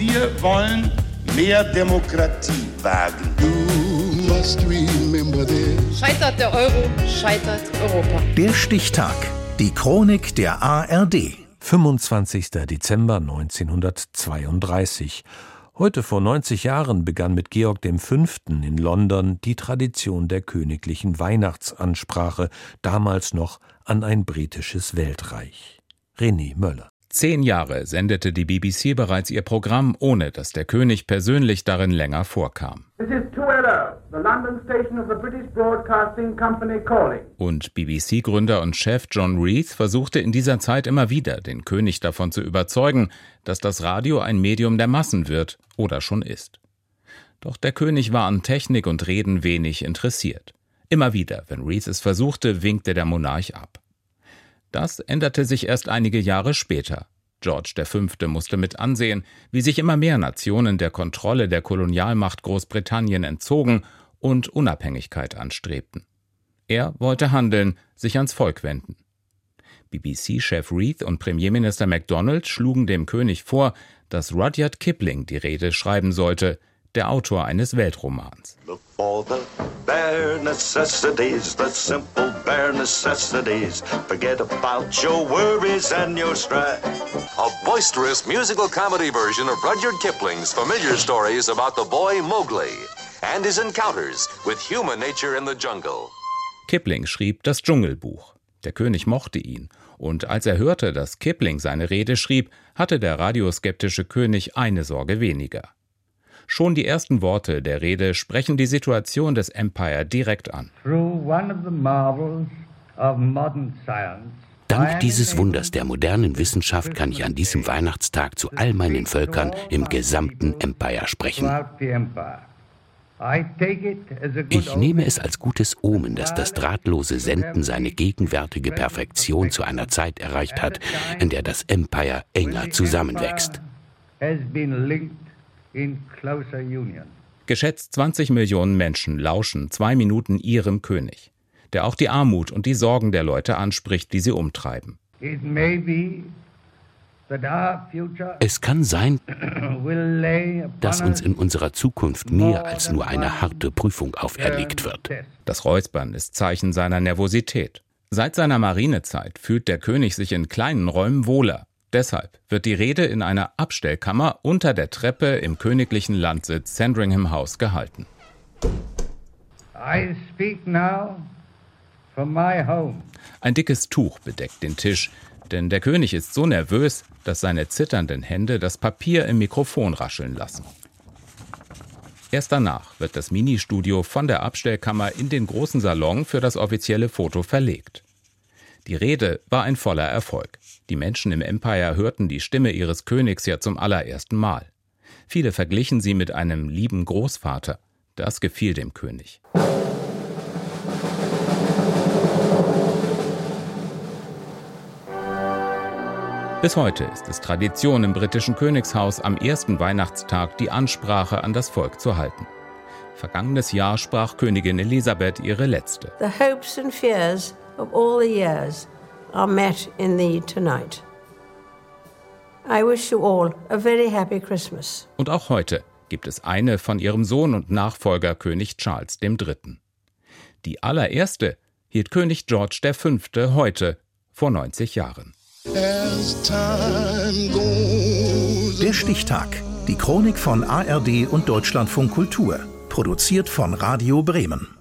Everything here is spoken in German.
Wir wollen mehr Demokratie wagen. Scheitert der Euro, scheitert Europa. Der Stichtag. Die Chronik der ARD. 25. Dezember 1932. Heute vor 90 Jahren begann mit Georg V. in London die Tradition der königlichen Weihnachtsansprache, damals noch an ein britisches Weltreich. René Möller. Zehn Jahre sendete die BBC bereits ihr Programm, ohne dass der König persönlich darin länger vorkam. Und BBC-Gründer und Chef John Reith versuchte in dieser Zeit immer wieder, den König davon zu überzeugen, dass das Radio ein Medium der Massen wird oder schon ist. Doch der König war an Technik und Reden wenig interessiert. Immer wieder, wenn Reith es versuchte, winkte der Monarch ab. Das änderte sich erst einige Jahre später. George V. musste mit ansehen, wie sich immer mehr Nationen der Kontrolle der Kolonialmacht Großbritannien entzogen und Unabhängigkeit anstrebten. Er wollte handeln, sich ans Volk wenden. BBC-Chef Reith und Premierminister MacDonald schlugen dem König vor, dass Rudyard Kipling die Rede schreiben sollte, der Autor eines Weltromans. For the bare necessities, the simple bare necessities. Forget about your worries and your strife. A boisterous musical comedy version of Rudyard Kipling's familiar stories about the boy Mowgli and his encounters with human nature in the jungle. Kipling schrieb das Dschungelbuch. Der König mochte ihn, und als er hörte, dass Kipling seine Rede schrieb, hatte der radioskeptische König eine Sorge weniger. Schon die ersten Worte der Rede sprechen die Situation des Empire direkt an. Dank dieses Wunders der modernen Wissenschaft kann ich an diesem Weihnachtstag zu all meinen Völkern im gesamten Empire sprechen. Ich nehme es als gutes Omen, dass das drahtlose Senden seine gegenwärtige Perfektion zu einer Zeit erreicht hat, in der das Empire enger zusammenwächst. Geschätzt 20 Millionen Menschen lauschen zwei Minuten ihrem König, der auch die Armut und die Sorgen der Leute anspricht, die sie umtreiben. Es kann sein, dass uns in unserer Zukunft mehr als nur eine harte Prüfung auferlegt wird. Das Räuspern ist Zeichen seiner Nervosität. Seit seiner Marinezeit fühlt der König sich in kleinen Räumen wohler. Deshalb wird die Rede in einer Abstellkammer unter der Treppe im königlichen Landsitz Sandringham House gehalten. Ein dickes Tuch bedeckt den Tisch, denn der König ist so nervös, dass seine zitternden Hände das Papier im Mikrofon rascheln lassen. Erst danach wird das Ministudio von der Abstellkammer in den großen Salon für das offizielle Foto verlegt. Die Rede war ein voller Erfolg. Die Menschen im Empire hörten die Stimme ihres Königs ja zum allerersten Mal. Viele verglichen sie mit einem lieben Großvater. Das gefiel dem König. Bis heute ist es Tradition im britischen Königshaus am ersten Weihnachtstag die Ansprache an das Volk zu halten. Vergangenes Jahr sprach Königin Elisabeth ihre letzte. The hopes and fears of all the years are met in thee tonight. I wish you all a very happy Christmas. Und auch heute gibt es eine von ihrem Sohn und Nachfolger König Charles III. Die allererste hielt König George V. heute vor 90 Jahren. Der Stichtag. Die Chronik von ARD und Deutschlandfunk Kultur. Produziert von Radio Bremen.